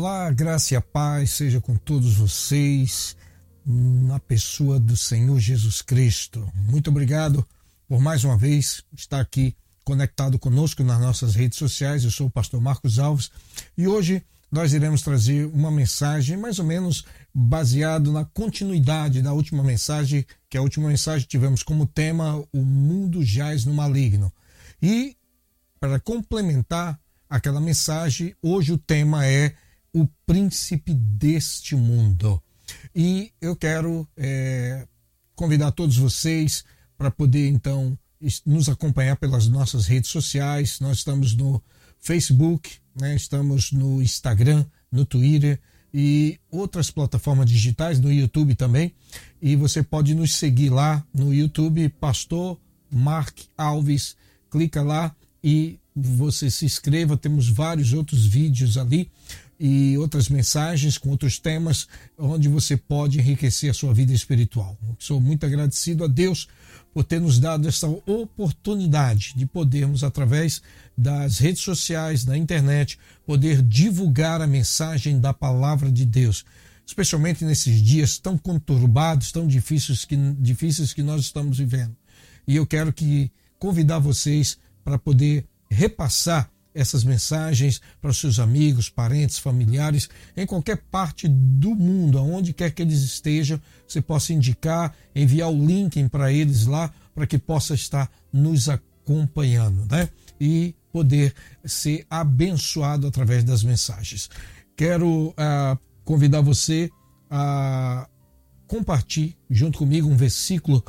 Olá, graça e a paz seja com todos vocês, na pessoa do Senhor Jesus Cristo. Muito obrigado por mais uma vez estar aqui conectado conosco nas nossas redes sociais. Eu sou o pastor Marcos Alves e hoje nós iremos trazer uma mensagem mais ou menos baseado na continuidade da última mensagem, que a última mensagem tivemos como tema o mundo jaz no maligno. E para complementar aquela mensagem, hoje o tema é o príncipe deste mundo. E eu quero é, convidar todos vocês para poder então nos acompanhar pelas nossas redes sociais. Nós estamos no Facebook, né? estamos no Instagram, no Twitter e outras plataformas digitais, no YouTube também. E você pode nos seguir lá no YouTube, Pastor Mark Alves. Clica lá e você se inscreva. Temos vários outros vídeos ali e outras mensagens com outros temas onde você pode enriquecer a sua vida espiritual. Sou muito agradecido a Deus por ter nos dado essa oportunidade de podermos, através das redes sociais, da internet, poder divulgar a mensagem da palavra de Deus, especialmente nesses dias tão conturbados, tão difíceis que, difíceis que nós estamos vivendo. E eu quero que convidar vocês para poder repassar essas mensagens para os seus amigos, parentes, familiares, em qualquer parte do mundo, aonde quer que eles estejam, você possa indicar, enviar o link para eles lá, para que possa estar nos acompanhando, né? E poder ser abençoado através das mensagens. Quero uh, convidar você a compartilhar junto comigo um versículo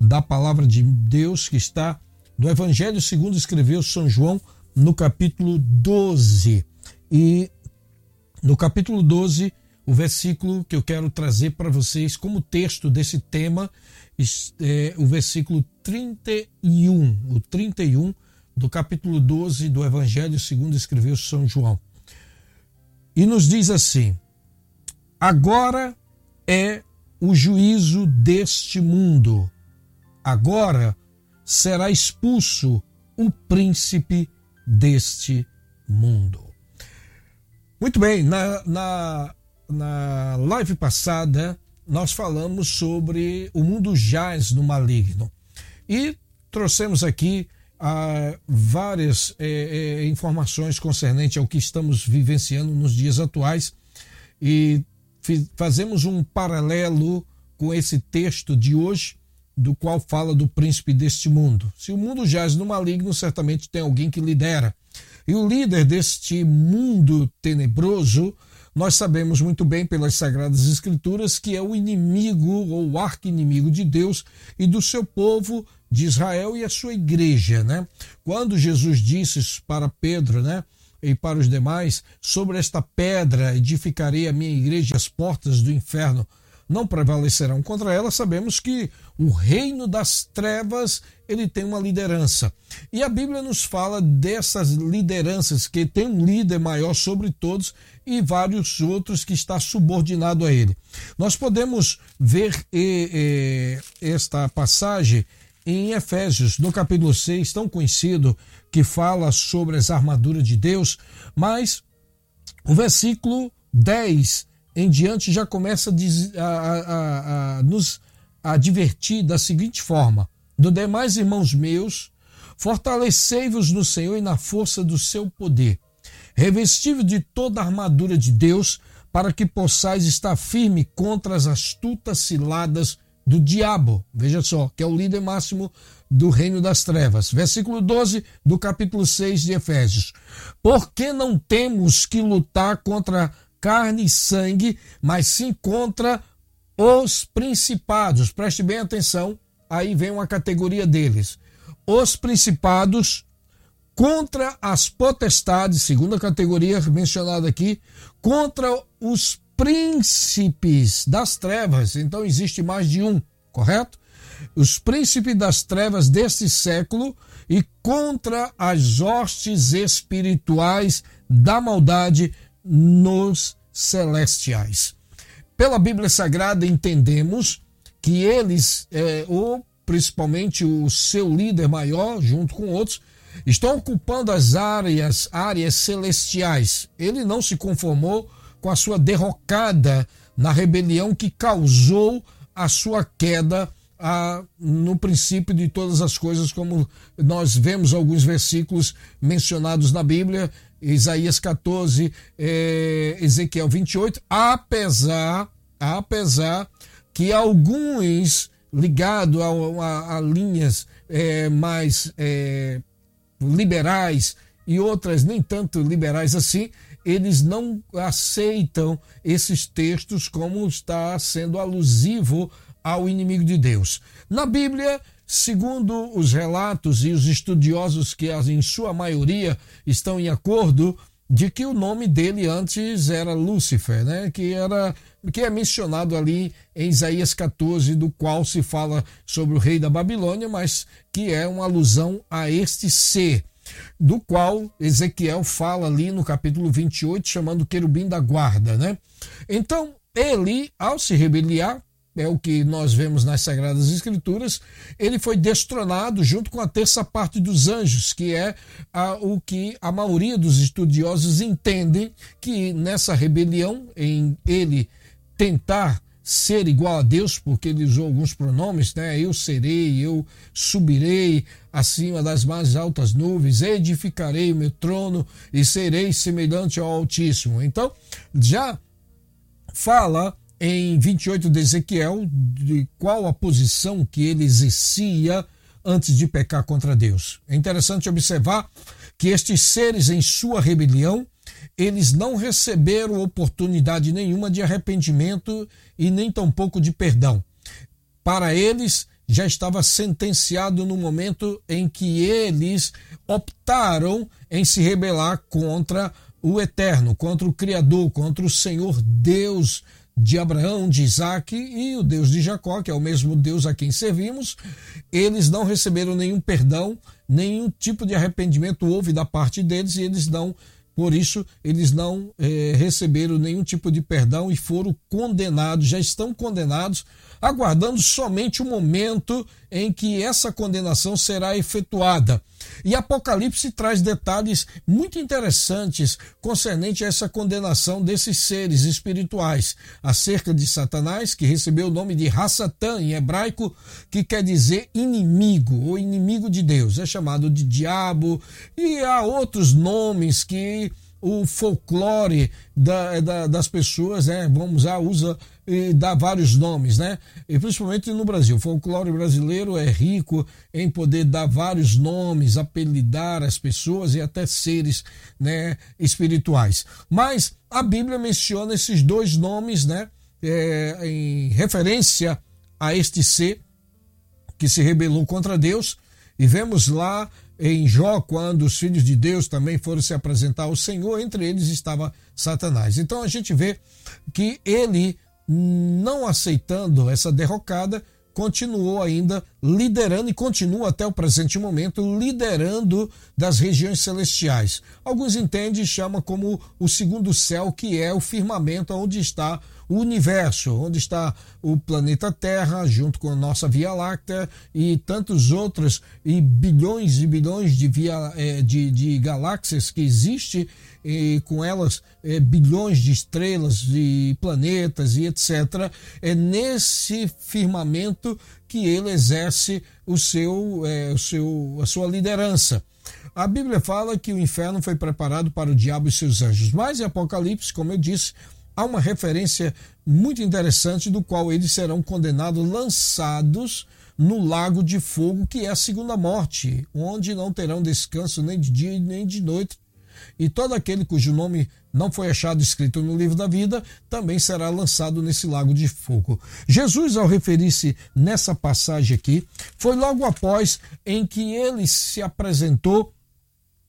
da palavra de Deus que está no Evangelho segundo escreveu São João, no capítulo 12. E no capítulo 12, o versículo que eu quero trazer para vocês como texto desse tema é o versículo 31, o 31 do capítulo 12 do Evangelho segundo escreveu São João. E nos diz assim: Agora é o juízo deste mundo. Agora será expulso o príncipe deste mundo. Muito bem, na, na, na live passada nós falamos sobre o mundo jaz no maligno e trouxemos aqui ah, várias eh, eh, informações concernentes ao que estamos vivenciando nos dias atuais e fazemos um paralelo com esse texto de hoje do qual fala do príncipe deste mundo. Se o mundo jaz no maligno, certamente tem alguém que lidera. E o líder deste mundo tenebroso, nós sabemos muito bem pelas Sagradas Escrituras que é o inimigo ou o arqui-inimigo de Deus e do seu povo de Israel e a sua igreja, né? Quando Jesus disse para Pedro, né? E para os demais, sobre esta pedra edificarei a minha igreja e as portas do inferno não prevalecerão contra ela, sabemos que o reino das trevas ele tem uma liderança. E a Bíblia nos fala dessas lideranças, que tem um líder maior sobre todos e vários outros que está subordinado a ele. Nós podemos ver e, e, esta passagem em Efésios, no capítulo 6, tão conhecido, que fala sobre as armaduras de Deus, mas o versículo 10 em diante já começa a, a, a, a nos advertir da seguinte forma: Do demais irmãos meus, fortalecei-vos no Senhor e na força do seu poder. Revestível de toda a armadura de Deus, para que possais estar firme contra as astutas ciladas do diabo. Veja só, que é o líder máximo do reino das trevas. Versículo 12 do capítulo 6 de Efésios. Porque não temos que lutar contra carne e sangue, mas sim contra os principados. Preste bem atenção, aí vem uma categoria deles. Os principados contra as potestades, segunda categoria mencionada aqui, contra os príncipes das trevas. Então existe mais de um, correto? Os príncipes das trevas deste século e contra as hostes espirituais da maldade nos celestiais. Pela Bíblia Sagrada entendemos que eles, é, ou principalmente o seu líder maior, junto com outros, estão ocupando as áreas, áreas celestiais. Ele não se conformou com a sua derrocada na rebelião que causou a sua queda a, no princípio de todas as coisas, como nós vemos alguns versículos mencionados na Bíblia, Isaías 14, é, Ezequiel 28, apesar, apesar que alguns ligados a, a, a linhas é, mais é, liberais e outras nem tanto liberais assim, eles não aceitam esses textos como está sendo alusivo ao inimigo de Deus. Na Bíblia, segundo os relatos e os estudiosos que em sua maioria estão em acordo de que o nome dele antes era Lúcifer, né? Que era que é mencionado ali em Isaías 14, do qual se fala sobre o rei da Babilônia, mas que é uma alusão a este ser do qual Ezequiel fala ali no capítulo 28, chamando querubim da guarda, né? Então, ele, ao se rebeliar, é o que nós vemos nas Sagradas Escrituras, ele foi destronado junto com a terça parte dos anjos, que é a, o que a maioria dos estudiosos entendem que nessa rebelião, em ele tentar ser igual a Deus, porque ele usou alguns pronomes, né? Eu serei, eu subirei acima das mais altas nuvens, edificarei o meu trono e serei semelhante ao Altíssimo. Então, já fala em 28 de Ezequiel de qual a posição que ele exercia antes de pecar contra Deus. É interessante observar que estes seres em sua rebelião eles não receberam oportunidade nenhuma de arrependimento e nem tampouco de perdão. Para eles, já estava sentenciado no momento em que eles optaram em se rebelar contra o Eterno, contra o Criador, contra o Senhor Deus de Abraão, de Isaac e o Deus de Jacó, que é o mesmo Deus a quem servimos. Eles não receberam nenhum perdão, nenhum tipo de arrependimento houve da parte deles e eles não por isso, eles não eh, receberam nenhum tipo de perdão e foram condenados, já estão condenados, aguardando somente o momento em que essa condenação será efetuada. E Apocalipse traz detalhes muito interessantes concernente a essa condenação desses seres espirituais, acerca de Satanás, que recebeu o nome de Hassatan em hebraico, que quer dizer inimigo ou inimigo de Deus. É chamado de diabo e há outros nomes que o folclore da, da, das pessoas, né? Vamos usar, usa e dá vários nomes, né? E principalmente no Brasil. O folclore brasileiro é rico em poder dar vários nomes, apelidar as pessoas e até seres né, espirituais. Mas a Bíblia menciona esses dois nomes, né? É, em referência a este ser que se rebelou contra Deus. E vemos lá em Jó, quando os filhos de Deus também foram se apresentar ao Senhor, entre eles estava Satanás. Então a gente vê que ele, não aceitando essa derrocada, continuou ainda liderando e continua até o presente momento liderando das regiões celestiais. Alguns entendem e chamam como o segundo céu, que é o firmamento onde está o universo, onde está o planeta Terra, junto com a nossa Via Láctea e tantos outros, e bilhões e bilhões de, via, é, de, de galáxias que existem, e com elas é, bilhões de estrelas, de planetas e etc. É nesse firmamento que ele exerce o seu, é, o seu, a sua liderança. A Bíblia fala que o inferno foi preparado para o diabo e seus anjos, mas em Apocalipse, como eu disse, há uma referência muito interessante do qual eles serão condenados, lançados no lago de fogo, que é a segunda morte, onde não terão descanso nem de dia nem de noite. E todo aquele cujo nome não foi achado escrito no livro da vida também será lançado nesse lago de fogo. Jesus, ao referir-se nessa passagem aqui, foi logo após em que ele se apresentou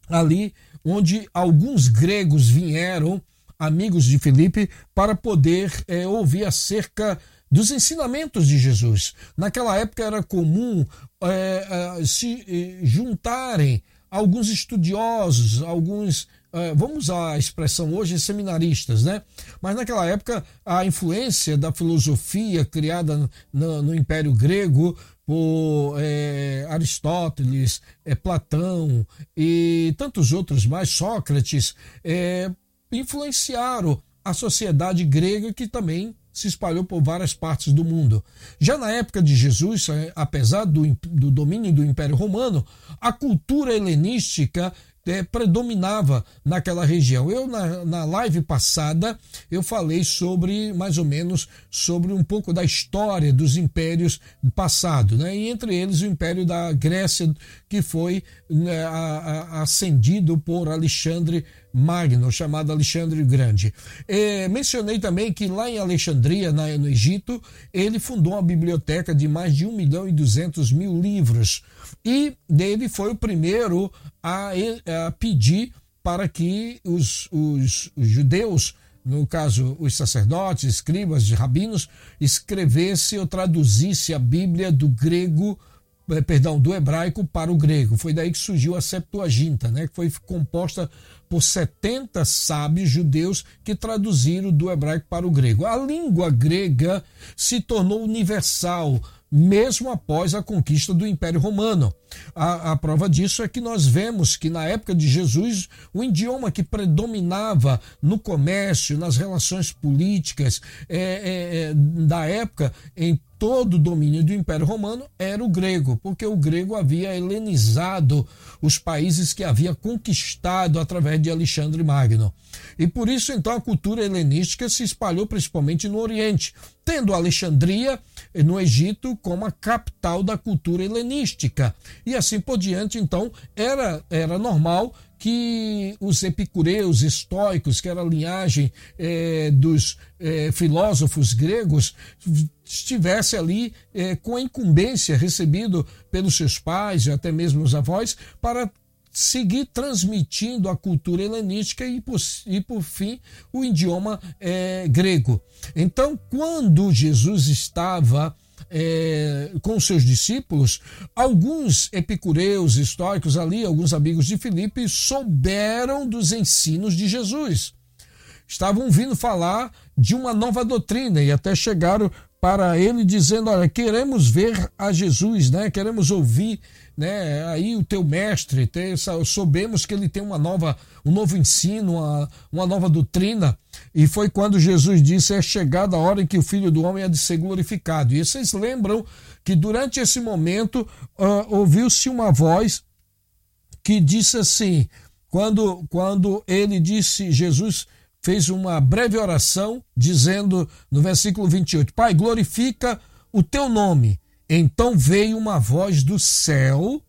ali, onde alguns gregos vieram, amigos de Filipe, para poder é, ouvir acerca dos ensinamentos de Jesus. Naquela época era comum é, é, se juntarem alguns estudiosos, alguns, vamos usar a expressão hoje, seminaristas, né? Mas naquela época a influência da filosofia criada no, no Império Grego por é, Aristóteles, é, Platão e tantos outros mais, Sócrates, é, influenciaram a sociedade grega que também se espalhou por várias partes do mundo. Já na época de Jesus, é, apesar do, do domínio do Império Romano, a cultura helenística é, predominava naquela região. Eu, na, na live passada, eu falei sobre, mais ou menos, sobre um pouco da história dos impérios passados, né? e entre eles o Império da Grécia, que foi né, a, a, ascendido por Alexandre Magno, chamado Alexandre Grande. É, mencionei também que lá em Alexandria, na, no Egito, ele fundou uma biblioteca de mais de 1 milhão e 200 mil livros. E ele foi o primeiro a, a pedir para que os, os, os judeus no caso, os sacerdotes, escribas, rabinos, escrevesse ou traduzisse a Bíblia do grego perdão, do hebraico para o grego. Foi daí que surgiu a Septuaginta, né, que foi composta por 70 sábios judeus que traduziram do hebraico para o grego. A língua grega se tornou universal, mesmo após a conquista do Império Romano. A, a, prova disso é que nós vemos que na época de Jesus, o idioma que predominava no comércio, nas relações políticas é, é, é, da época, em todo o domínio do Império Romano era o grego, porque o grego havia helenizado os países que havia conquistado através de Alexandre Magno. E por isso, então, a cultura helenística se espalhou principalmente no Oriente, tendo Alexandria, no Egito, como a capital da cultura helenística. E assim por diante, então, era, era normal que os epicureus, estoicos, que era a linhagem é, dos é, filósofos gregos, estivesse ali é, com a incumbência recebido pelos seus pais e até mesmo os avós para seguir transmitindo a cultura helenística e por, e por fim o idioma é, grego. Então, quando Jesus estava é, com seus discípulos, alguns epicureus históricos ali, alguns amigos de Filipe, souberam dos ensinos de Jesus. Estavam vindo falar de uma nova doutrina e até chegaram para ele dizendo: Olha, queremos ver a Jesus, né? queremos ouvir né? aí o teu mestre, ter, soubemos que ele tem uma nova, um novo ensino, uma, uma nova doutrina. E foi quando Jesus disse: É chegada a hora em que o Filho do Homem é de ser glorificado. E vocês lembram que durante esse momento uh, ouviu-se uma voz que disse assim: quando, quando ele disse, Jesus fez uma breve oração, dizendo no versículo 28, Pai, glorifica o teu nome. Então veio uma voz do céu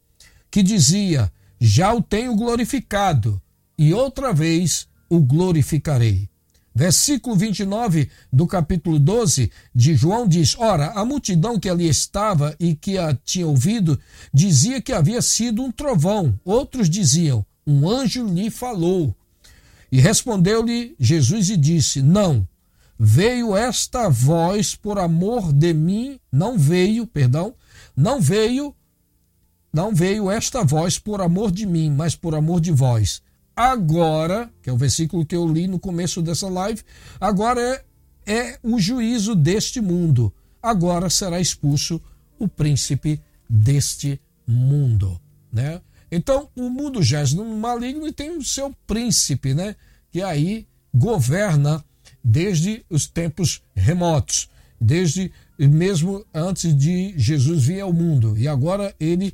que dizia: Já o tenho glorificado, e outra vez o glorificarei. Versículo 29 do capítulo 12 de João diz: Ora, a multidão que ali estava e que a tinha ouvido dizia que havia sido um trovão. Outros diziam: Um anjo lhe falou. E respondeu-lhe Jesus e disse: Não, veio esta voz por amor de mim, não veio, perdão, não veio, não veio esta voz por amor de mim, mas por amor de vós. Agora, que é o versículo que eu li no começo dessa live, agora é, é o juízo deste mundo. Agora será expulso o príncipe deste mundo, né? Então, o mundo jaz no maligno e tem o seu príncipe, né? Que aí governa desde os tempos remotos, desde mesmo antes de Jesus vir ao mundo. E agora ele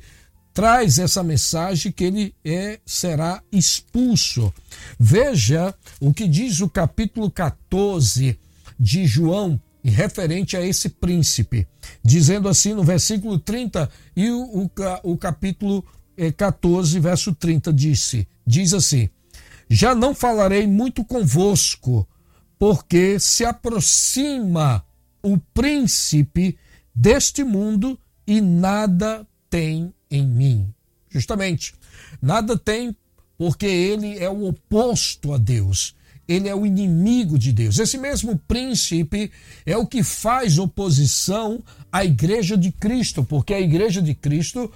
traz essa mensagem que ele é, será expulso. Veja o que diz o capítulo 14 de João, referente a esse príncipe, dizendo assim no versículo 30 e o, o, o capítulo 14, eh, verso 30 disse, diz assim: Já não falarei muito convosco, porque se aproxima o príncipe deste mundo e nada tem em mim. Justamente, nada tem porque ele é o oposto a Deus. Ele é o inimigo de Deus. Esse mesmo príncipe é o que faz oposição à igreja de Cristo, porque a igreja de Cristo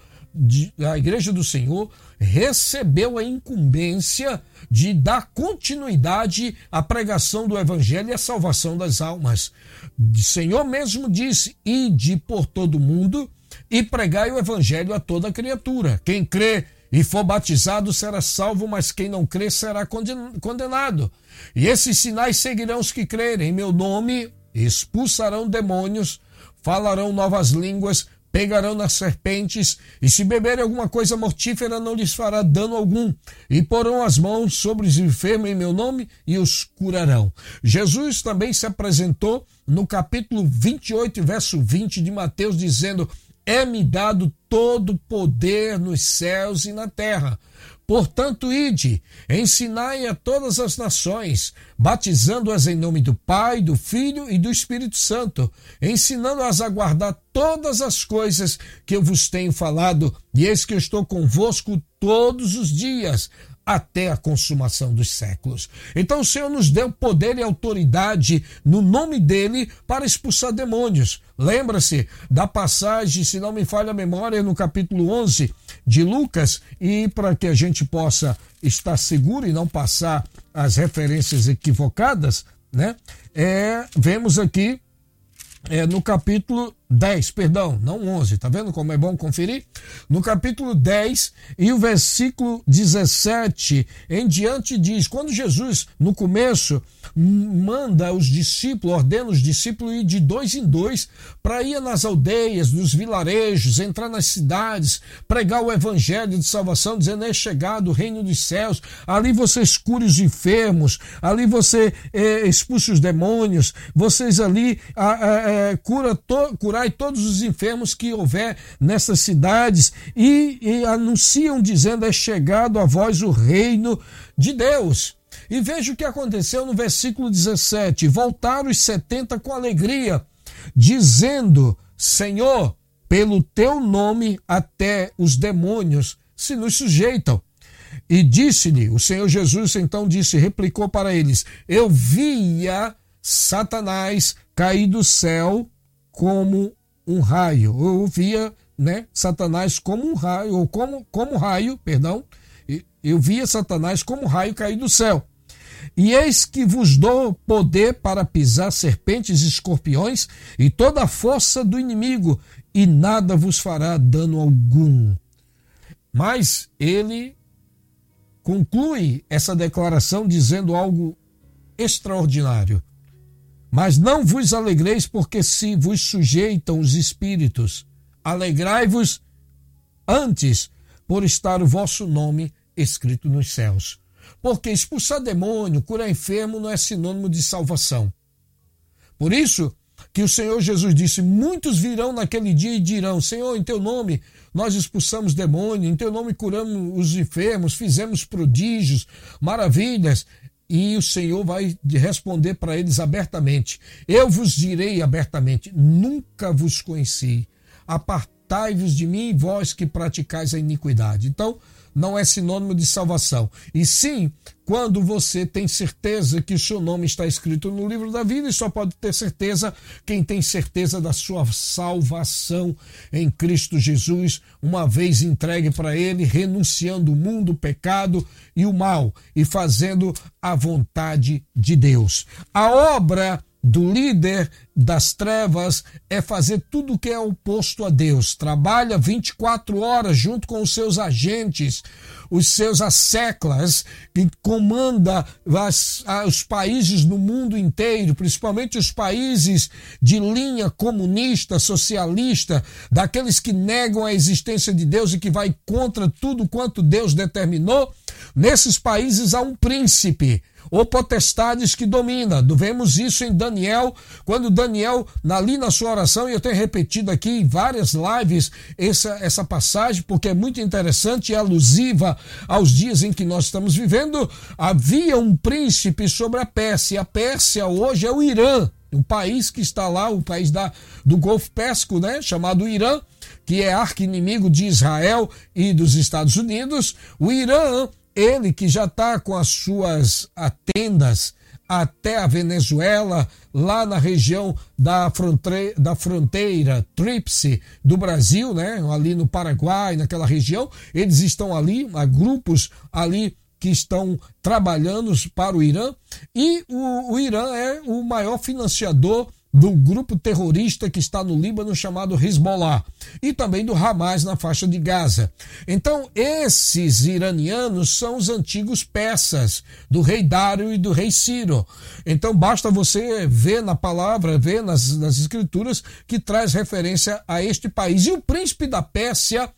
a Igreja do Senhor recebeu a incumbência de dar continuidade à pregação do Evangelho e à salvação das almas. O Senhor mesmo disse: Ide por todo mundo e pregai o Evangelho a toda criatura. Quem crê e for batizado será salvo, mas quem não crê será condenado. E esses sinais seguirão os que crerem. Em meu nome expulsarão demônios, falarão novas línguas pegarão nas serpentes, e se beberem alguma coisa mortífera, não lhes fará dano algum, e porão as mãos sobre os enfermos em meu nome e os curarão. Jesus também se apresentou no capítulo 28, verso 20 de Mateus, dizendo: É-me dado todo poder nos céus e na terra. Portanto, ide, ensinai a todas as nações, batizando-as em nome do Pai, do Filho e do Espírito Santo, ensinando-as a guardar todas as coisas que eu vos tenho falado, e eis que eu estou convosco todos os dias, até a consumação dos séculos. Então o Senhor nos deu poder e autoridade no nome dele para expulsar demônios. Lembra-se da passagem, se não me falha a memória, no capítulo 11 de Lucas, e para que a gente possa estar seguro e não passar as referências equivocadas, né? É, vemos aqui é, no capítulo 10, perdão, não 11, tá vendo como é bom conferir? No capítulo 10 e o versículo 17 em diante diz: quando Jesus, no começo, manda os discípulos, ordena os discípulos ir de dois em dois para ir nas aldeias, nos vilarejos, entrar nas cidades, pregar o evangelho de salvação, dizendo: é chegado o reino dos céus, ali vocês curem os enfermos, ali você é, expulsa os demônios, vocês ali a, a, cura to, curai todos os enfermos que houver nessas cidades e, e anunciam dizendo: é chegado a vós o reino de Deus. E veja o que aconteceu no versículo 17: voltaram os setenta com alegria, dizendo: Senhor, pelo teu nome até os demônios se nos sujeitam. E disse-lhe, o Senhor Jesus então disse, replicou para eles: Eu via Satanás cair do céu como um raio. Eu via né, Satanás como um raio, ou como, como raio, perdão, eu via Satanás como raio cair do céu. E eis que vos dou poder para pisar serpentes e escorpiões e toda a força do inimigo, e nada vos fará dano algum. Mas ele conclui essa declaração dizendo algo extraordinário. Mas não vos alegreis, porque se vos sujeitam os espíritos, alegrai-vos antes por estar o vosso nome escrito nos céus. Porque expulsar demônio, curar enfermo não é sinônimo de salvação. Por isso que o Senhor Jesus disse: Muitos virão naquele dia e dirão: Senhor, em teu nome nós expulsamos demônio, em teu nome curamos os enfermos, fizemos prodígios, maravilhas. E o Senhor vai responder para eles abertamente: Eu vos direi abertamente: Nunca vos conheci. Apartai-vos de mim, vós que praticais a iniquidade. Então, não é sinônimo de salvação. E sim, quando você tem certeza que o seu nome está escrito no livro da vida, e só pode ter certeza quem tem certeza da sua salvação em Cristo Jesus, uma vez entregue para Ele, renunciando o mundo, o pecado e o mal, e fazendo a vontade de Deus. A obra do líder das trevas é fazer tudo o que é oposto a Deus. Trabalha 24 horas junto com os seus agentes, os seus asseclas, que comanda as, os países no mundo inteiro, principalmente os países de linha comunista, socialista, daqueles que negam a existência de Deus e que vai contra tudo quanto Deus determinou. Nesses países há um príncipe ou potestades que domina. Vemos isso em Daniel, quando Daniel, ali na sua oração, e eu tenho repetido aqui em várias lives essa, essa passagem, porque é muito interessante e alusiva aos dias em que nós estamos vivendo. Havia um príncipe sobre a Pérsia. A Pérsia hoje é o Irã, um país que está lá, o país da, do Golfo Pérsico, né, chamado Irã, que é arqui-inimigo de Israel e dos Estados Unidos. O Irã ele que já está com as suas tendas até a Venezuela, lá na região da fronteira, da fronteira do Brasil, né? ali no Paraguai, naquela região, eles estão ali, há grupos ali que estão trabalhando para o Irã, e o, o Irã é o maior financiador do grupo terrorista que está no Líbano chamado Hezbollah e também do Hamas na faixa de Gaza. Então, esses iranianos são os antigos persas do rei Dário e do rei Ciro. Então, basta você ver na palavra, ver nas, nas escrituras que traz referência a este país. E o príncipe da Pérsia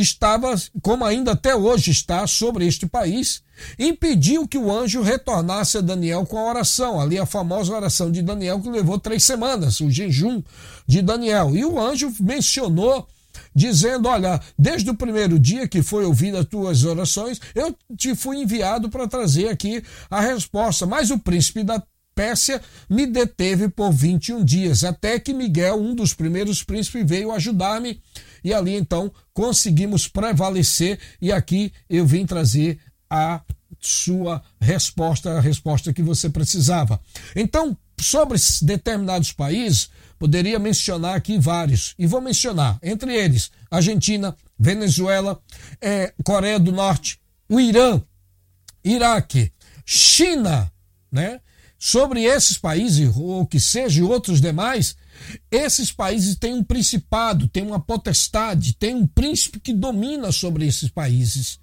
estava, como ainda até hoje está, sobre este país, impediu que o anjo retornasse a Daniel com a oração, ali a famosa oração de Daniel que levou três semanas, o jejum de Daniel. E o anjo mencionou dizendo: Olha, desde o primeiro dia que foi ouvida as tuas orações, eu te fui enviado para trazer aqui a resposta. Mas o príncipe da Pérsia me deteve por 21 dias, até que Miguel, um dos primeiros príncipes, veio ajudar-me e ali então conseguimos prevalecer e aqui eu vim trazer a sua resposta, a resposta que você precisava. Então, sobre determinados países, poderia mencionar aqui vários, e vou mencionar, entre eles, Argentina, Venezuela, é, Coreia do Norte, o Irã, Iraque, China, né? Sobre esses países, ou que seja, outros demais, esses países têm um principado, têm uma potestade, tem um príncipe que domina sobre esses países.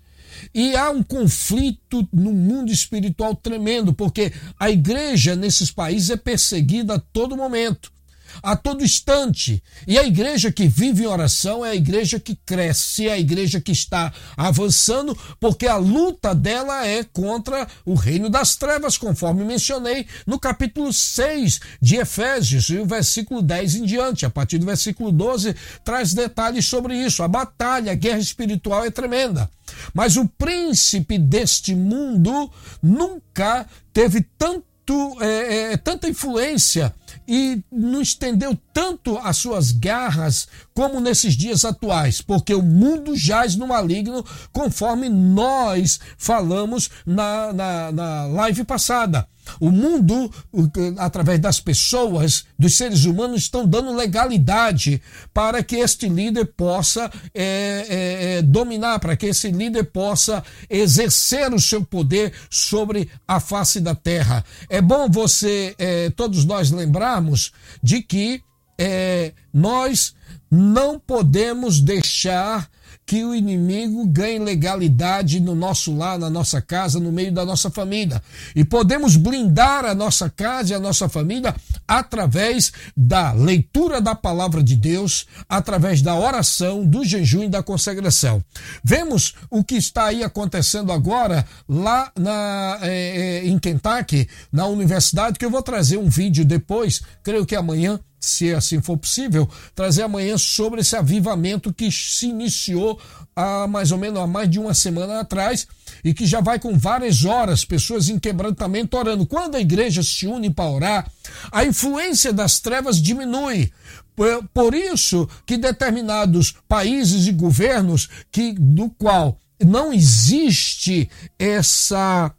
E há um conflito no mundo espiritual tremendo, porque a igreja nesses países é perseguida a todo momento a todo instante. E a igreja que vive em oração é a igreja que cresce, é a igreja que está avançando, porque a luta dela é contra o reino das trevas, conforme mencionei no capítulo 6 de Efésios, e o versículo 10 em diante. A partir do versículo 12, traz detalhes sobre isso. A batalha, a guerra espiritual é tremenda. Mas o príncipe deste mundo nunca teve tanto, é, é, tanta influência e não estendeu tanto as suas garras como nesses dias atuais, porque o mundo jaz no maligno, conforme nós falamos na, na, na live passada. O mundo, através das pessoas, dos seres humanos, estão dando legalidade para que este líder possa é, é, é, dominar, para que esse líder possa exercer o seu poder sobre a face da terra. É bom você, é, todos nós, lembrarmos de que é, nós não podemos deixar que o inimigo ganhe legalidade no nosso lar, na nossa casa, no meio da nossa família. E podemos blindar a nossa casa e a nossa família através da leitura da palavra de Deus, através da oração, do jejum e da consagração. Vemos o que está aí acontecendo agora lá na, é, em Kentucky, na universidade, que eu vou trazer um vídeo depois, creio que amanhã se assim for possível, trazer amanhã sobre esse avivamento que se iniciou há mais ou menos há mais de uma semana atrás e que já vai com várias horas, pessoas em quebrantamento orando. Quando a igreja se une para orar, a influência das trevas diminui. Por isso que determinados países e governos que do qual não existe essa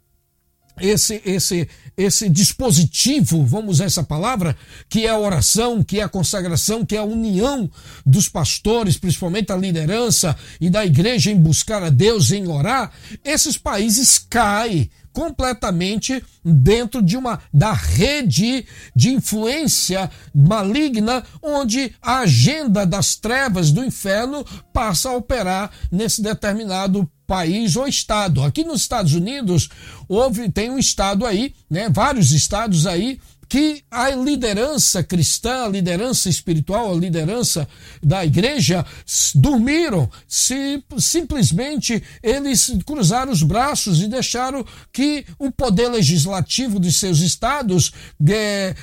esse, esse, esse dispositivo, vamos usar essa palavra, que é a oração, que é a consagração, que é a união dos pastores, principalmente a liderança e da igreja em buscar a Deus, em orar, esses países caem completamente dentro de uma da rede de influência maligna onde a agenda das trevas do inferno passa a operar nesse determinado país ou estado. Aqui nos Estados Unidos houve tem um estado aí, né, vários estados aí que a liderança cristã, a liderança espiritual, a liderança da igreja dormiram, se simplesmente eles cruzaram os braços e deixaram que o poder legislativo de seus estados é,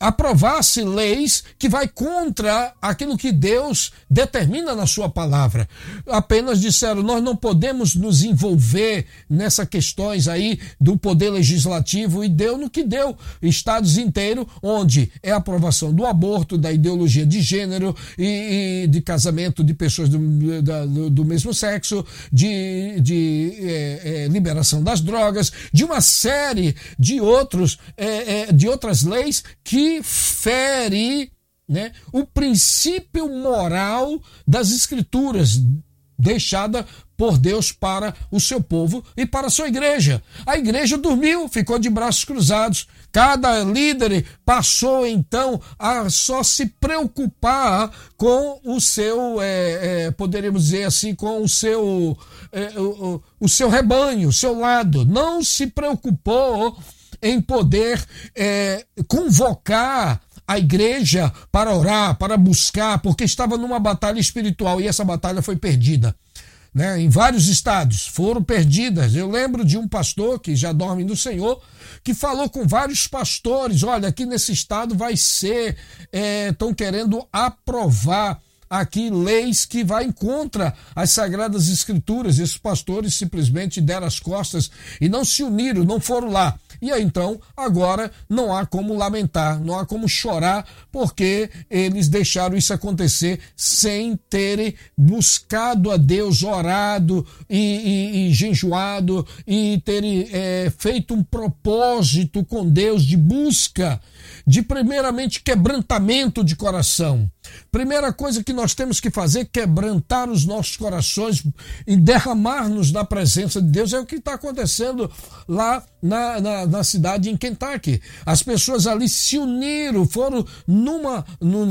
aprovasse leis que vai contra aquilo que Deus determina na sua palavra. Apenas disseram, nós não podemos nos envolver nessas questões aí do poder legislativo e deu no que deu. Estados inteiros onde é aprovação do aborto, da ideologia de gênero e, e de casamento de pessoas do, da, do mesmo sexo, de, de é, é, liberação das drogas, de uma série de outros, é, é de outras leis que fere né, o princípio moral das Escrituras, deixada por Deus para o seu povo e para a sua igreja. A igreja dormiu, ficou de braços cruzados. Cada líder passou então a só se preocupar com o seu, é, é, poderíamos dizer assim, com o seu, é, o, o seu rebanho, o seu lado. Não se preocupou em poder é, convocar a igreja para orar, para buscar, porque estava numa batalha espiritual e essa batalha foi perdida. Né? Em vários estados foram perdidas. Eu lembro de um pastor que já dorme no Senhor, que falou com vários pastores: olha, aqui nesse estado vai ser, estão é, querendo aprovar aqui leis que vai contra as sagradas escrituras. Esses pastores simplesmente deram as costas e não se uniram, não foram lá. E aí então, agora não há como lamentar, não há como chorar, porque eles deixaram isso acontecer sem terem buscado a Deus, orado e, e, e jejuado e terem é, feito um propósito com Deus de busca, de primeiramente quebrantamento de coração. Primeira coisa que nós temos que fazer, quebrantar os nossos corações e derramar-nos na presença de Deus. É o que está acontecendo lá na, na, na, cidade em Kentucky. As pessoas ali se uniram, foram numa, no,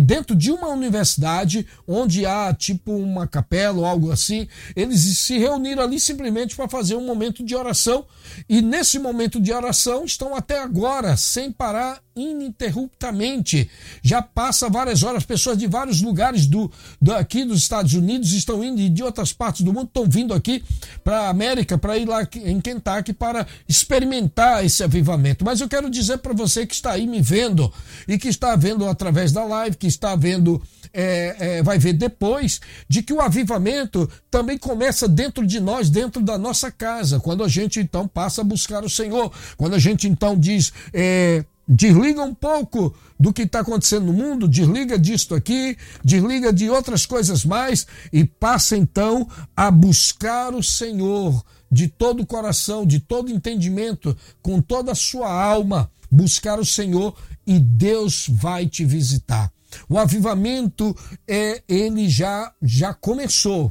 dentro de uma universidade onde há tipo uma capela ou algo assim. Eles se reuniram ali simplesmente para fazer um momento de oração. E nesse momento de oração estão até agora, sem parar ininterruptamente. Já passa várias horas, pessoas de vários lugares do, do aqui dos Estados Unidos estão indo e de outras partes do mundo estão vindo aqui para a América para ir lá em Kentucky para experimentar esse avivamento. Mas eu quero dizer para você que está aí me vendo e que está vendo através da live, que está vendo é, é, vai ver depois, de que o avivamento também começa dentro de nós, dentro da nossa casa, quando a gente então passa a buscar o Senhor, quando a gente então diz. É, Desliga um pouco do que está acontecendo no mundo, desliga disto aqui, desliga de outras coisas mais e passa então a buscar o Senhor de todo o coração, de todo entendimento, com toda a sua alma, buscar o Senhor e Deus vai te visitar. O avivamento é ele já já começou.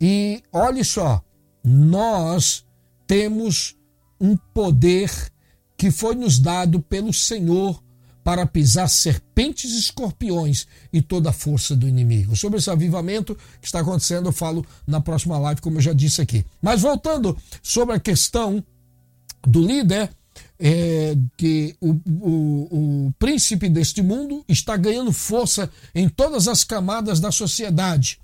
E olhe só, nós temos um poder que foi nos dado pelo Senhor para pisar serpentes e escorpiões e toda a força do inimigo. Sobre esse avivamento que está acontecendo, eu falo na próxima live, como eu já disse aqui. Mas voltando sobre a questão do líder, é, que o, o, o príncipe deste mundo está ganhando força em todas as camadas da sociedade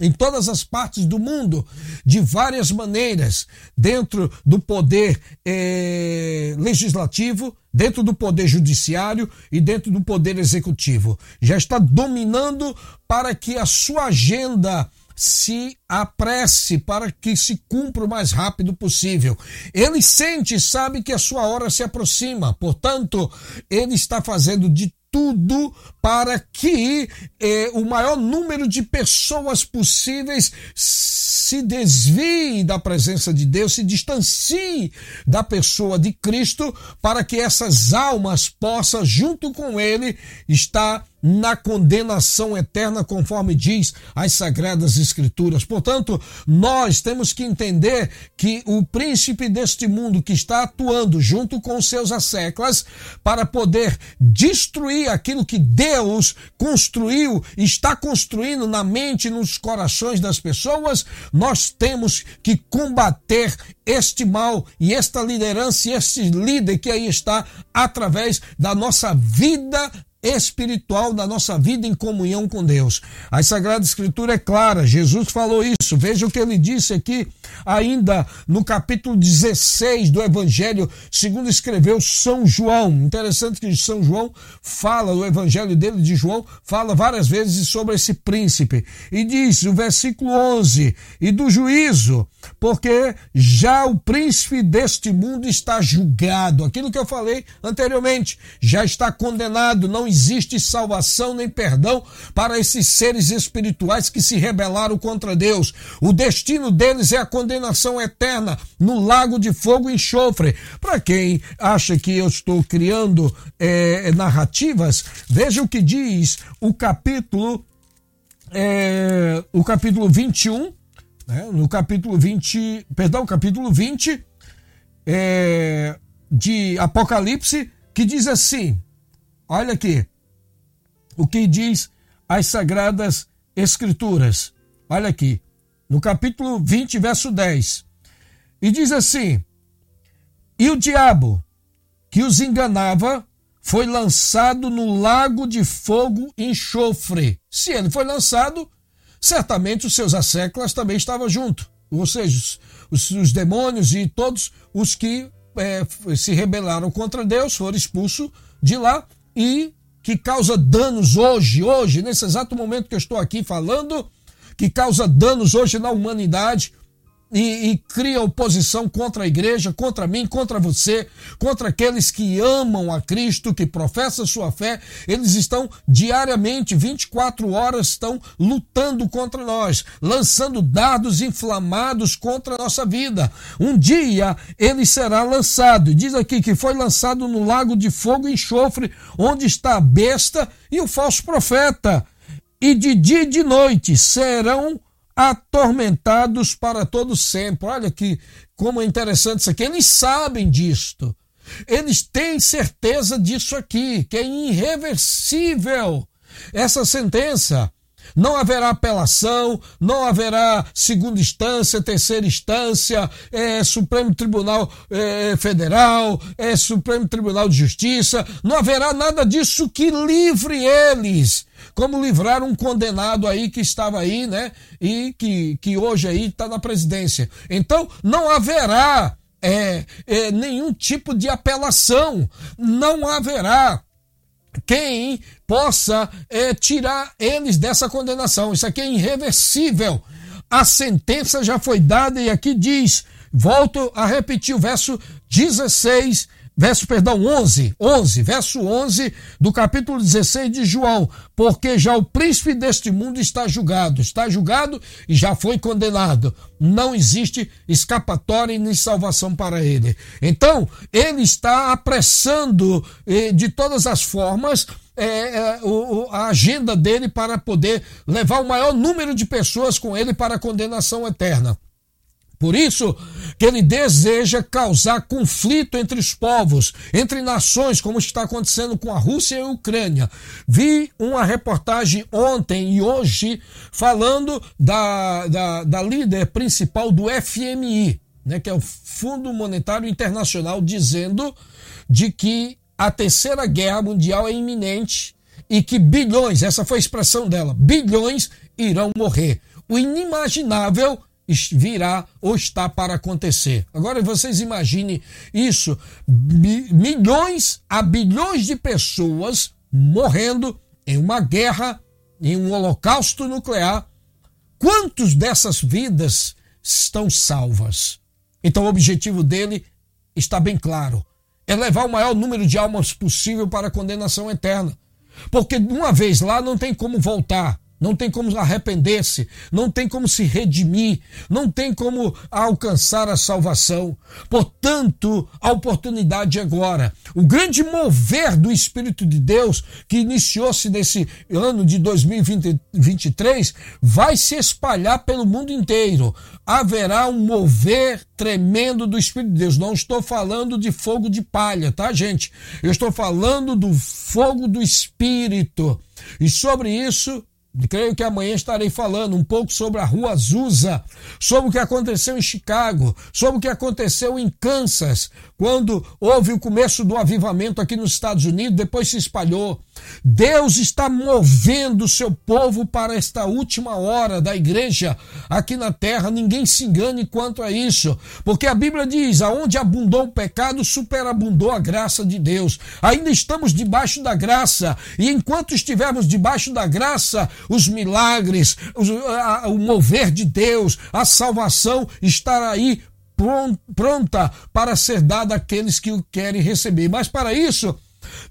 em todas as partes do mundo, de várias maneiras, dentro do poder eh, legislativo, dentro do poder judiciário e dentro do poder executivo. Já está dominando para que a sua agenda se apresse para que se cumpra o mais rápido possível. Ele sente e sabe que a sua hora se aproxima, portanto, ele está fazendo de tudo para que eh, o maior número de pessoas possíveis se desvie da presença de Deus, se distancie da pessoa de Cristo, para que essas almas possam, junto com ele, estar na condenação eterna, conforme diz as Sagradas Escrituras. Portanto, nós temos que entender que o príncipe deste mundo que está atuando junto com seus asseclas para poder destruir aquilo que Deus construiu, está construindo na mente e nos corações das pessoas, nós temos que combater este mal e esta liderança e este líder que aí está através da nossa vida espiritual da nossa vida em comunhão com Deus. A Sagrada Escritura é clara, Jesus falou isso. Veja o que ele disse aqui, ainda no capítulo 16 do Evangelho, segundo escreveu São João. Interessante que São João fala, o Evangelho dele de João, fala várias vezes sobre esse príncipe. E diz, o versículo 11, e do juízo, porque já o príncipe deste mundo está julgado. Aquilo que eu falei anteriormente, já está condenado, não existe salvação nem perdão para esses seres espirituais que se rebelaram contra Deus. O destino deles é a condenação eterna no lago de fogo e enxofre. Para quem acha que eu estou criando é, narrativas, veja o que diz o capítulo, é, o capítulo 21, né, no capítulo 20, perdão, capítulo 20 é, de Apocalipse, que diz assim: Olha aqui o que diz as Sagradas Escrituras. Olha aqui, no capítulo 20, verso 10. E diz assim: E o diabo que os enganava foi lançado no lago de fogo e enxofre. Se ele foi lançado, certamente os seus asseclas também estavam junto. Ou seja, os, os demônios e todos os que é, se rebelaram contra Deus foram expulsos de lá e que causa danos hoje, hoje, nesse exato momento que eu estou aqui falando, que causa danos hoje na humanidade, e, e, cria oposição contra a igreja, contra mim, contra você, contra aqueles que amam a Cristo, que professam sua fé, eles estão diariamente, 24 horas, estão lutando contra nós, lançando dardos inflamados contra a nossa vida. Um dia ele será lançado, diz aqui que foi lançado no lago de fogo e enxofre, onde está a besta e o falso profeta. E de dia e de noite serão atormentados para todo sempre. Olha que como é interessante isso aqui. Eles sabem disto. Eles têm certeza disso aqui, que é irreversível essa sentença. Não haverá apelação, não haverá segunda instância, terceira instância, é, Supremo Tribunal é, Federal, é, Supremo Tribunal de Justiça, não haverá nada disso que livre eles como livrar um condenado aí que estava aí, né? E que, que hoje aí está na presidência. Então, não haverá é, é, nenhum tipo de apelação, não haverá quem possa é, tirar eles dessa condenação. Isso aqui é irreversível. A sentença já foi dada e aqui diz, volto a repetir o verso 16 verso, perdão, 11, 11, verso 11 do capítulo 16 de João, porque já o príncipe deste mundo está julgado, está julgado e já foi condenado. Não existe escapatória nem salvação para ele. Então, ele está apressando eh, de todas as formas é, é, o, a agenda dele para poder levar o maior número de pessoas com ele para a condenação eterna. Por isso que ele deseja causar conflito entre os povos, entre nações, como está acontecendo com a Rússia e a Ucrânia. Vi uma reportagem ontem e hoje falando da, da, da líder principal do FMI, né, que é o Fundo Monetário Internacional, dizendo de que a terceira guerra mundial é iminente e que bilhões, essa foi a expressão dela, bilhões irão morrer. O inimaginável virá ou está para acontecer. Agora vocês imaginem isso: milhões a bilhões de pessoas morrendo em uma guerra, em um holocausto nuclear. Quantos dessas vidas estão salvas? Então o objetivo dele está bem claro: é levar o maior número de almas possível para a condenação eterna. Porque uma vez lá não tem como voltar. Não tem como arrepender-se, não tem como se redimir, não tem como alcançar a salvação. Portanto, a oportunidade é agora. O grande mover do Espírito de Deus, que iniciou-se nesse ano de 2023, vai se espalhar pelo mundo inteiro. Haverá um mover tremendo do Espírito de Deus. Não estou falando de fogo de palha, tá, gente? Eu estou falando do fogo do Espírito. E sobre isso Creio que amanhã estarei falando um pouco sobre a Rua Azusa, sobre o que aconteceu em Chicago, sobre o que aconteceu em Kansas, quando houve o começo do avivamento aqui nos Estados Unidos, depois se espalhou. Deus está movendo o seu povo para esta última hora da igreja aqui na terra. Ninguém se engane quanto a isso, porque a Bíblia diz: aonde abundou o pecado, superabundou a graça de Deus. Ainda estamos debaixo da graça, e enquanto estivermos debaixo da graça, os milagres, o mover de Deus, a salvação estará aí pronta para ser dada àqueles que o querem receber. Mas para isso,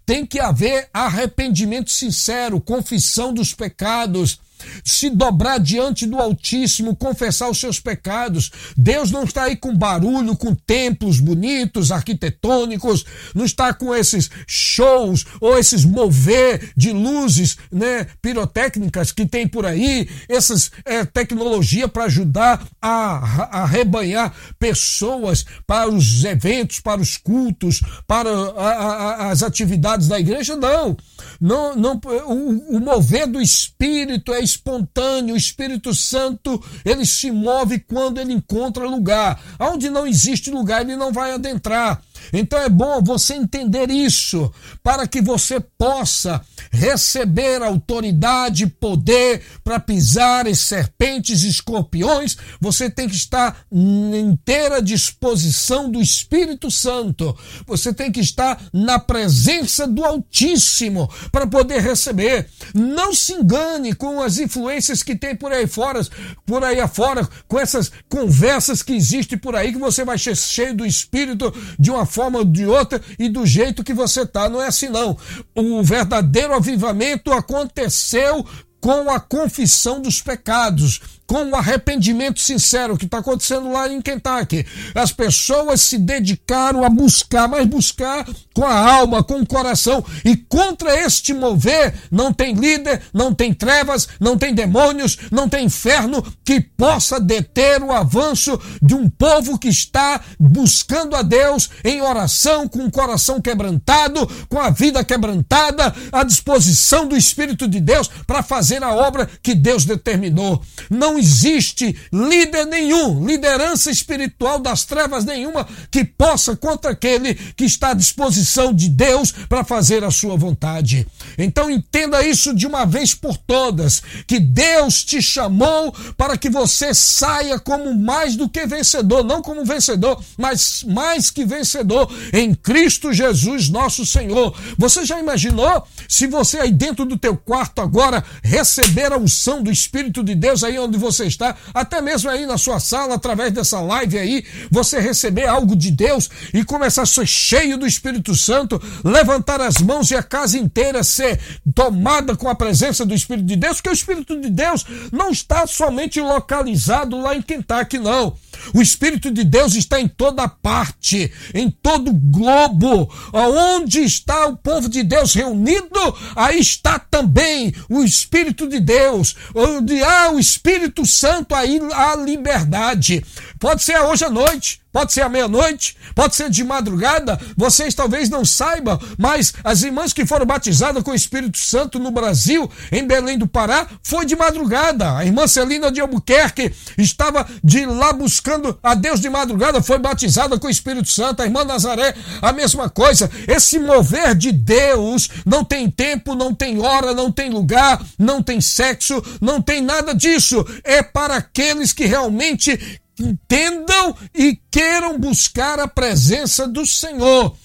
tem que haver arrependimento sincero, confissão dos pecados, se dobrar diante do Altíssimo, confessar os seus pecados. Deus não está aí com barulho, com templos bonitos, arquitetônicos, não está com esses shows ou esses mover de luzes né, pirotécnicas que tem por aí, essas é, tecnologia para ajudar a, a rebanhar pessoas para os eventos, para os cultos, para a, a, as atividades da igreja. Não, não, não o, o mover do Espírito é espontâneo, o Espírito Santo, ele se move quando ele encontra lugar. Onde não existe lugar, ele não vai adentrar. Então é bom você entender isso, para que você possa receber autoridade, poder para pisar em serpentes e escorpiões. Você tem que estar em inteira disposição do Espírito Santo. Você tem que estar na presença do Altíssimo para poder receber. Não se engane com as influências que tem por aí fora, por aí afora, com essas conversas que existem por aí que você vai ser cheio do Espírito de uma forma ou de outra e do jeito que você está. Não é assim, não. O verdadeiro avivamento aconteceu com a confissão dos pecados com o arrependimento sincero que está acontecendo lá em Kentucky. As pessoas se dedicaram a buscar, mas buscar com a alma, com o coração. E contra este mover não tem líder, não tem trevas, não tem demônios, não tem inferno que possa deter o avanço de um povo que está buscando a Deus em oração, com o coração quebrantado, com a vida quebrantada, à disposição do Espírito de Deus para fazer a obra que Deus determinou. Não não existe líder nenhum, liderança espiritual das trevas nenhuma que possa contra aquele que está à disposição de Deus para fazer a sua vontade. Então entenda isso de uma vez por todas, que Deus te chamou para que você saia como mais do que vencedor, não como vencedor, mas mais que vencedor em Cristo Jesus, nosso Senhor. Você já imaginou se você aí dentro do teu quarto agora receber a unção do Espírito de Deus aí onde você está, até mesmo aí na sua sala, através dessa live aí, você receber algo de Deus e começar a ser cheio do Espírito Santo, levantar as mãos e a casa inteira ser tomada com a presença do Espírito de Deus, porque o Espírito de Deus não está somente localizado lá em Kentucky, não. O Espírito de Deus está em toda parte, em todo o globo. Onde está o povo de Deus reunido, aí está também o Espírito de Deus. Onde há o Espírito Santo, aí há liberdade. Pode ser hoje à noite, pode ser à meia-noite, pode ser de madrugada, vocês talvez não saibam, mas as irmãs que foram batizadas com o Espírito Santo no Brasil, em Belém do Pará, foi de madrugada. A irmã Celina de Albuquerque estava de lá buscando a Deus de madrugada, foi batizada com o Espírito Santo. A irmã Nazaré, a mesma coisa. Esse mover de Deus não tem tempo, não tem hora, não tem lugar, não tem sexo, não tem nada disso. É para aqueles que realmente entendam e queiram buscar a presença do Senhor.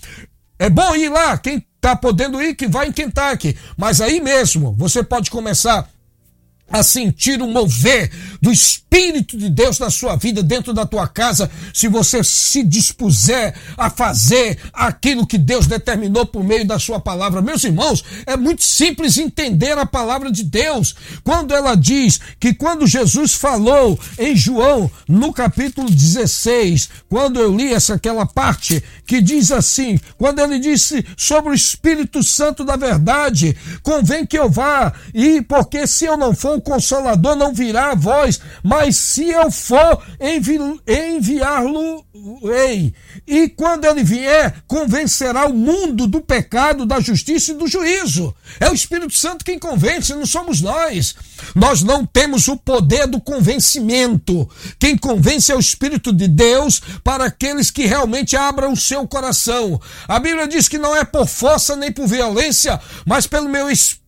É bom ir lá, quem está podendo ir, que vai em Kentucky. Mas aí mesmo, você pode começar a sentir o mover do Espírito de Deus na sua vida, dentro da tua casa, se você se dispuser a fazer aquilo que Deus determinou por meio da sua palavra. Meus irmãos, é muito simples entender a palavra de Deus. Quando ela diz que quando Jesus falou em João, no capítulo 16, quando eu li essa aquela parte que diz assim, quando ele disse sobre o Espírito Santo da verdade, convém que eu vá, e porque se eu não for o consolador não virá a vós, mas se eu for envi enviá-lo-ei. E quando ele vier, convencerá o mundo do pecado, da justiça e do juízo. É o Espírito Santo quem convence, não somos nós. Nós não temos o poder do convencimento. Quem convence é o Espírito de Deus para aqueles que realmente abram o seu coração. A Bíblia diz que não é por força nem por violência, mas pelo meu Espírito,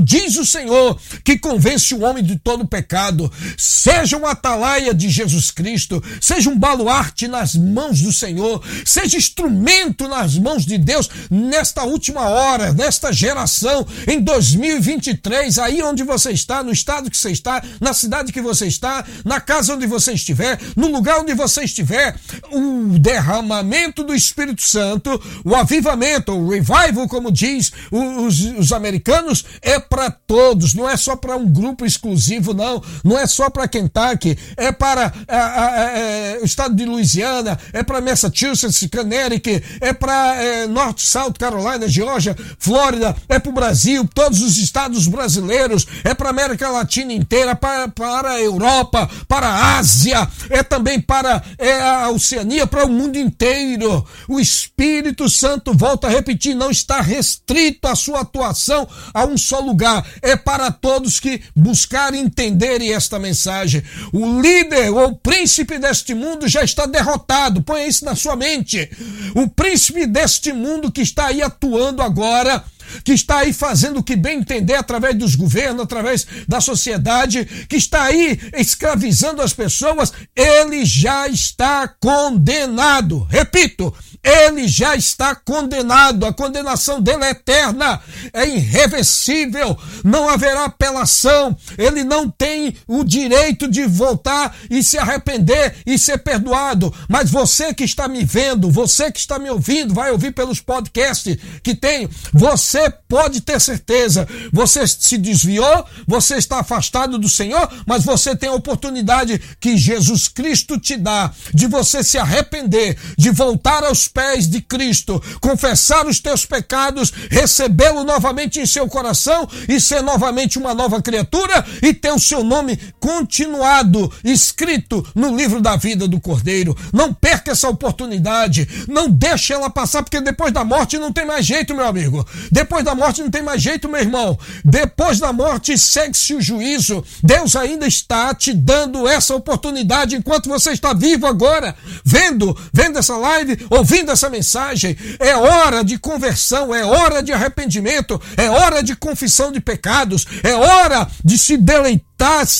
diz o Senhor, que convence o homem de todo pecado. Seja um atalaia de Jesus Cristo, seja um baluarte nas mãos do Senhor, seja instrumento nas mãos de Deus nesta última hora, nesta geração, em 2023, aí onde você está, no estado que você está, na cidade que você está, na casa onde você estiver, no lugar onde você estiver, o derramamento do Espírito Santo, o avivamento, o revival, como diz os, os americanos, é para todos, não é só para um grupo exclusivo, não. Não é só para Kentucky, é para a, o estado de Louisiana, é para Massachusetts, Connecticut, é para é, North South Carolina, Geórgia, Flórida, é para o Brasil, todos os estados brasileiros, é para América Latina inteira, para, para a Europa, para a Ásia, é também para é, a Oceania, para o mundo inteiro. O Espírito Santo, volta a repetir, não está restrito a sua atuação a um só lugar, é para todos que buscarem entenderem esta mensagem. O líder ou príncipe deste mundo já está derrotado, ponha isso na sua mente. O príncipe deste mundo que está aí atuando agora que está aí fazendo o que bem entender através dos governos, através da sociedade, que está aí escravizando as pessoas, ele já está condenado. Repito, ele já está condenado, a condenação dele é eterna, é irreversível, não haverá apelação, ele não tem o direito de voltar e se arrepender e ser perdoado. Mas você que está me vendo, você que está me ouvindo, vai ouvir pelos podcasts que tem, você pode ter certeza, você se desviou, você está afastado do Senhor, mas você tem a oportunidade que Jesus Cristo te dá de você se arrepender, de voltar aos pés de Cristo, confessar os teus pecados, recebê-lo novamente em seu coração e ser novamente uma nova criatura e ter o seu nome continuado, escrito no livro da vida do Cordeiro. Não perca essa oportunidade, não deixe ela passar, porque depois da morte não tem mais jeito, meu amigo. Depois da morte não tem mais jeito, meu irmão. Depois da morte segue-se o juízo. Deus ainda está te dando essa oportunidade enquanto você está vivo agora, vendo, vendo essa live, ouvindo ouvindo essa mensagem, é hora de conversão, é hora de arrependimento, é hora de confissão de pecados, é hora de se deleitar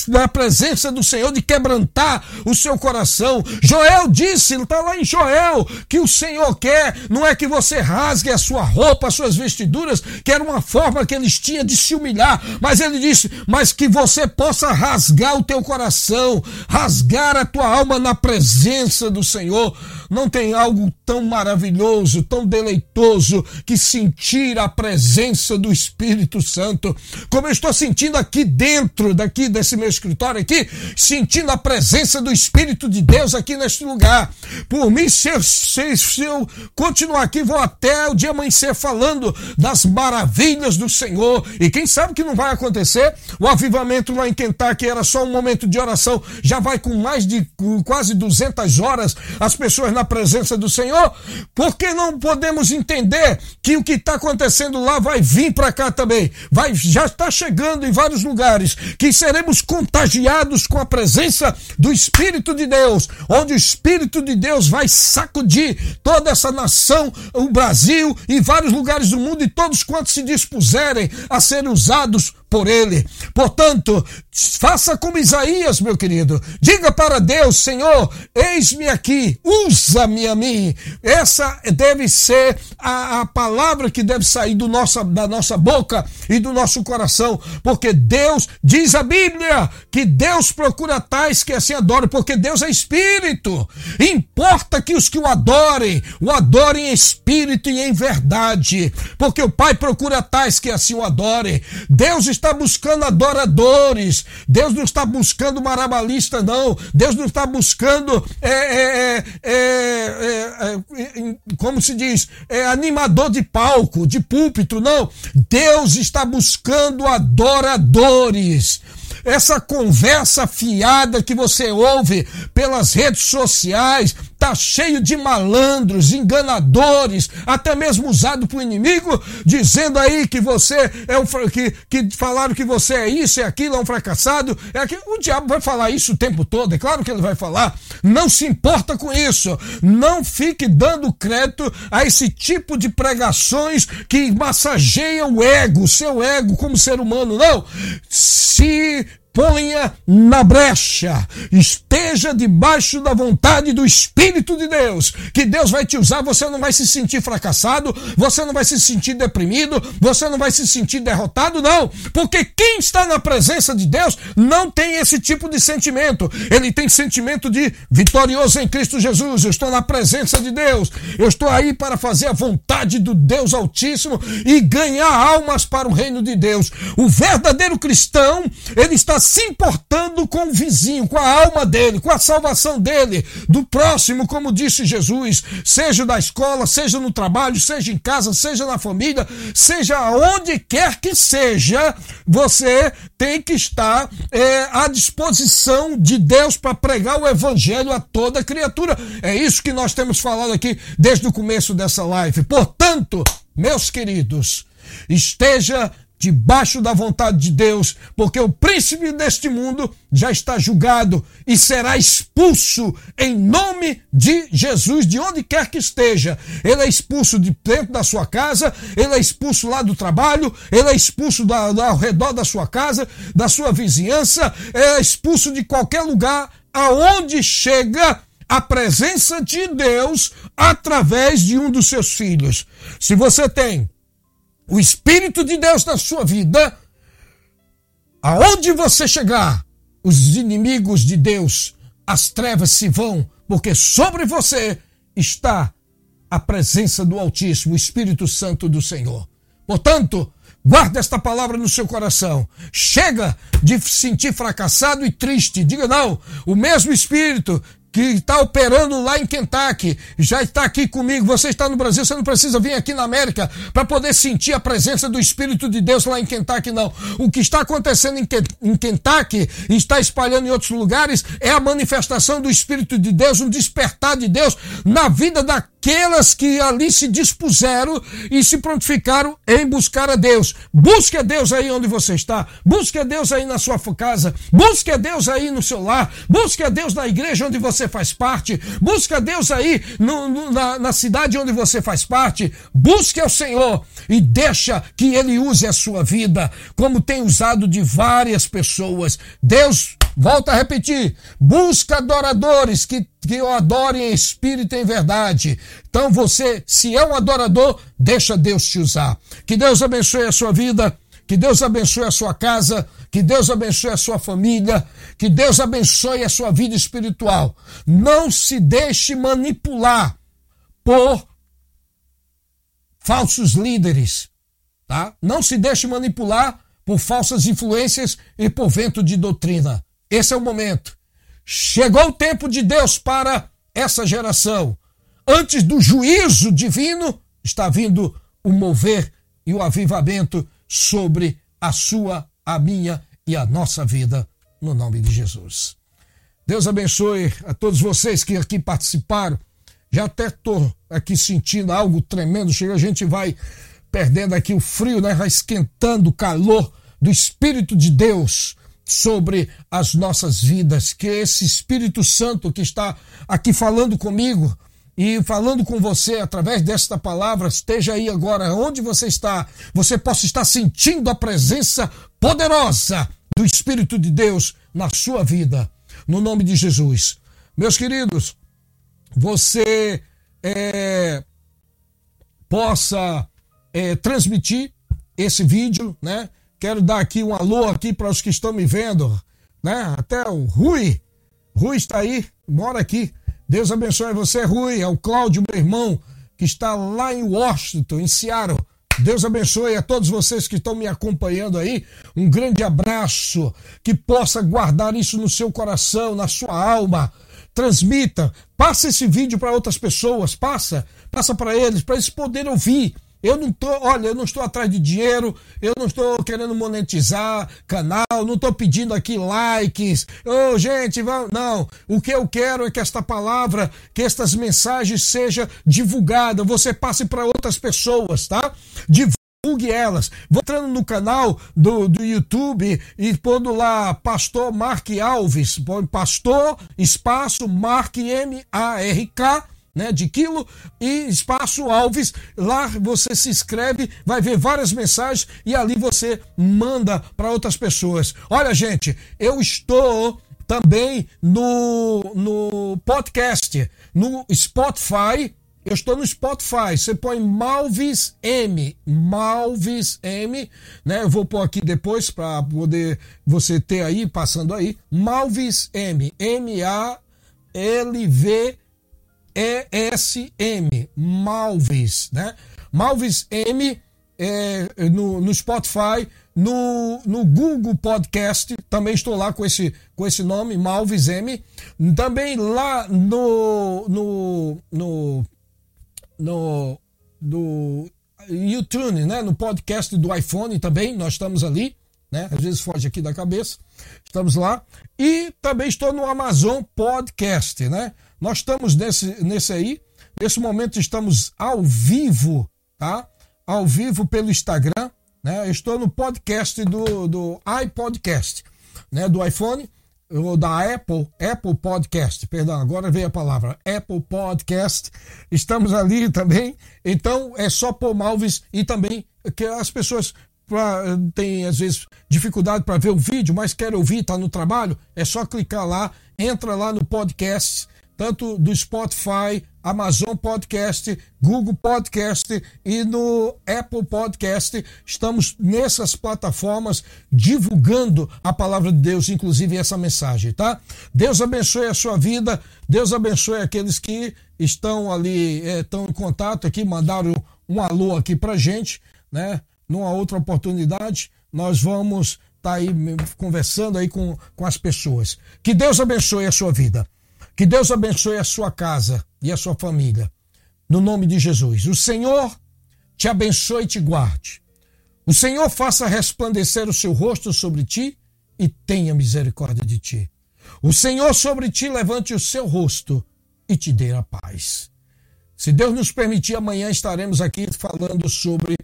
na presença do Senhor, de quebrantar o seu coração. Joel disse, está lá em Joel, que o Senhor quer, não é que você rasgue a sua roupa, as suas vestiduras, que era uma forma que eles tinham de se humilhar, mas ele disse, mas que você possa rasgar o teu coração, rasgar a tua alma na presença do Senhor. Não tem algo tão maravilhoso, tão deleitoso que sentir a presença do Espírito Santo, como eu estou sentindo aqui dentro daqui desse meu escritório aqui, sentindo a presença do Espírito de Deus aqui neste lugar. Por mim, se eu, se, eu continuar aqui, vou até o dia amanhecer falando das maravilhas do Senhor. E quem sabe que não vai acontecer? O avivamento lá em Kentucky era só um momento de oração, já vai com mais de quase 200 horas as pessoas na presença do Senhor, porque não podemos entender que o que está acontecendo lá vai vir para cá também, vai já está chegando em vários lugares, que seremos contagiados com a presença do Espírito de Deus, onde o Espírito de Deus vai sacudir toda essa nação, o Brasil e vários lugares do mundo e todos quantos se dispuserem a serem usados por ele. Portanto, faça como Isaías, meu querido. Diga para Deus, Senhor, eis-me aqui, usa-me a mim. Essa deve ser a, a palavra que deve sair do nossa, da nossa boca e do nosso coração, porque Deus, diz a Bíblia, que Deus procura tais que assim adoram, porque Deus é espírito. Importa que os que o adorem, o adorem em espírito e em verdade, porque o Pai procura tais que assim o adorem. Deus está buscando adoradores, Deus não está buscando marabalista, não. Deus não está buscando, é, é, é, como se diz, animador de palco, de púlpito, não. Deus está buscando adoradores essa conversa fiada que você ouve pelas redes sociais, tá cheio de malandros, enganadores, até mesmo usado para o inimigo, dizendo aí que você é um que, que falaram que você é isso, é aquilo, é um fracassado, é aquilo. O diabo vai falar isso o tempo todo, é claro que ele vai falar. Não se importa com isso. Não fique dando crédito a esse tipo de pregações que massageiam o ego, seu ego como ser humano. Não. Se ponha na brecha, esteja debaixo da vontade do Espírito de Deus, que Deus vai te usar, você não vai se sentir fracassado, você não vai se sentir deprimido, você não vai se sentir derrotado, não, porque quem está na presença de Deus não tem esse tipo de sentimento, ele tem sentimento de vitorioso em Cristo Jesus, eu estou na presença de Deus, eu estou aí para fazer a vontade do Deus Altíssimo e ganhar almas para o reino de Deus. O verdadeiro cristão, ele está se importando com o vizinho, com a alma dele, com a salvação dele, do próximo, como disse Jesus, seja da escola, seja no trabalho, seja em casa, seja na família, seja onde quer que seja, você tem que estar é, à disposição de Deus para pregar o evangelho a toda criatura. É isso que nós temos falado aqui desde o começo dessa live. Portanto, meus queridos, esteja debaixo da vontade de Deus, porque o príncipe deste mundo já está julgado e será expulso em nome de Jesus, de onde quer que esteja. Ele é expulso de dentro da sua casa, ele é expulso lá do trabalho, ele é expulso da, da, ao redor da sua casa, da sua vizinhança, é expulso de qualquer lugar aonde chega a presença de Deus através de um dos seus filhos. Se você tem o Espírito de Deus na sua vida, aonde você chegar, os inimigos de Deus, as trevas se vão, porque sobre você está a presença do Altíssimo, o Espírito Santo do Senhor. Portanto, guarde esta palavra no seu coração. Chega de sentir fracassado e triste. Diga não, o mesmo Espírito que está operando lá em Kentucky, já está aqui comigo. Você está no Brasil, você não precisa vir aqui na América para poder sentir a presença do Espírito de Deus lá em Kentucky, não. O que está acontecendo em Kentucky e está espalhando em outros lugares é a manifestação do Espírito de Deus, um despertar de Deus na vida da aquelas que ali se dispuseram e se prontificaram em buscar a Deus. Busque a Deus aí onde você está. Busque a Deus aí na sua casa. Busque a Deus aí no seu lar. Busque a Deus na igreja onde você faz parte. Busque a Deus aí no, no, na, na cidade onde você faz parte. Busque ao Senhor e deixa que Ele use a sua vida, como tem usado de várias pessoas. Deus Volta a repetir: busca adoradores que, que o adorem em espírito e em verdade. Então você, se é um adorador, deixa Deus te usar. Que Deus abençoe a sua vida, que Deus abençoe a sua casa, que Deus abençoe a sua família, que Deus abençoe a sua vida espiritual. Não se deixe manipular por falsos líderes, tá? Não se deixe manipular por falsas influências e por vento de doutrina. Esse é o momento. Chegou o tempo de Deus para essa geração. Antes do juízo divino, está vindo o mover e o avivamento sobre a sua, a minha e a nossa vida, no nome de Jesus. Deus abençoe a todos vocês que aqui participaram. Já até estou aqui sentindo algo tremendo. Chega, a gente vai perdendo aqui o frio, né? vai esquentando o calor do Espírito de Deus sobre as nossas vidas. Que esse Espírito Santo que está aqui falando comigo e falando com você através desta palavra, esteja aí agora onde você está, você possa estar sentindo a presença poderosa do Espírito de Deus na sua vida, no nome de Jesus. Meus queridos, você é, possa é, transmitir esse vídeo, né? Quero dar aqui um alô aqui para os que estão me vendo, né? Até o Rui, Rui está aí, mora aqui. Deus abençoe você, Rui. É o Cláudio, meu irmão, que está lá em Washington, em Seattle. Deus abençoe a todos vocês que estão me acompanhando aí. Um grande abraço. Que possa guardar isso no seu coração, na sua alma. Transmita, passa esse vídeo para outras pessoas, passa, passa para eles, para eles poderem ouvir eu não tô, olha, eu não estou atrás de dinheiro, eu não estou querendo monetizar canal, não estou pedindo aqui likes. Ô, oh, gente, não. O que eu quero é que esta palavra, que estas mensagens seja divulgada, você passe para outras pessoas, tá? Divulgue elas. Vou entrando no canal do, do YouTube e pondo lá Pastor Mark Alves, Pastor espaço Mark M A R K né, de quilo e espaço Alves. Lá você se inscreve, vai ver várias mensagens e ali você manda para outras pessoas. Olha, gente, eu estou também no, no podcast, no Spotify. Eu estou no Spotify. Você põe Malvis M, Malvis M, né? Eu vou pôr aqui depois para poder você ter aí passando aí. Malvis M, M A L V ESM, Malvis, né? Malvis M é, no, no Spotify, no, no Google Podcast, também estou lá com esse, com esse nome, Malvis M. Também lá no, no, no, no, no YouTube, né? No podcast do iPhone também, nós estamos ali, né? Às vezes foge aqui da cabeça. Estamos lá. E também estou no Amazon Podcast, né? Nós estamos nesse, nesse aí. Nesse momento estamos ao vivo, tá? Ao vivo pelo Instagram, né? Estou no podcast do, do iPodcast, né? Do iPhone ou da Apple, Apple Podcast, perdão, agora veio a palavra, Apple Podcast, estamos ali também, então é só pôr Malves e também que as pessoas pra, têm às vezes dificuldade para ver o vídeo, mas querem ouvir, está no trabalho, é só clicar lá, entra lá no podcast tanto do Spotify, Amazon Podcast, Google Podcast e no Apple Podcast. Estamos nessas plataformas divulgando a palavra de Deus, inclusive essa mensagem, tá? Deus abençoe a sua vida, Deus abençoe aqueles que estão ali, estão em contato aqui, mandaram um alô aqui pra gente, né? Numa outra oportunidade, nós vamos estar tá aí conversando aí com, com as pessoas. Que Deus abençoe a sua vida. Que Deus abençoe a sua casa e a sua família. No nome de Jesus. O Senhor te abençoe e te guarde. O Senhor faça resplandecer o seu rosto sobre ti e tenha misericórdia de ti. O Senhor sobre ti levante o seu rosto e te dê a paz. Se Deus nos permitir, amanhã estaremos aqui falando sobre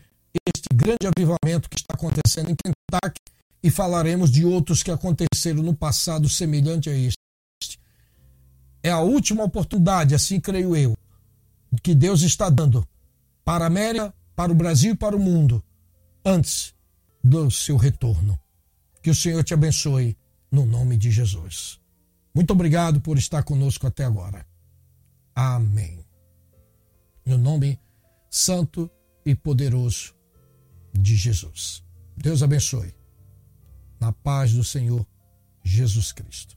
este grande avivamento que está acontecendo em Kentucky e falaremos de outros que aconteceram no passado semelhante a este é a última oportunidade, assim creio eu, que Deus está dando para a América, para o Brasil e para o mundo, antes do seu retorno. Que o Senhor te abençoe, no nome de Jesus. Muito obrigado por estar conosco até agora. Amém. No nome santo e poderoso de Jesus. Deus abençoe. Na paz do Senhor Jesus Cristo.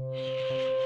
Música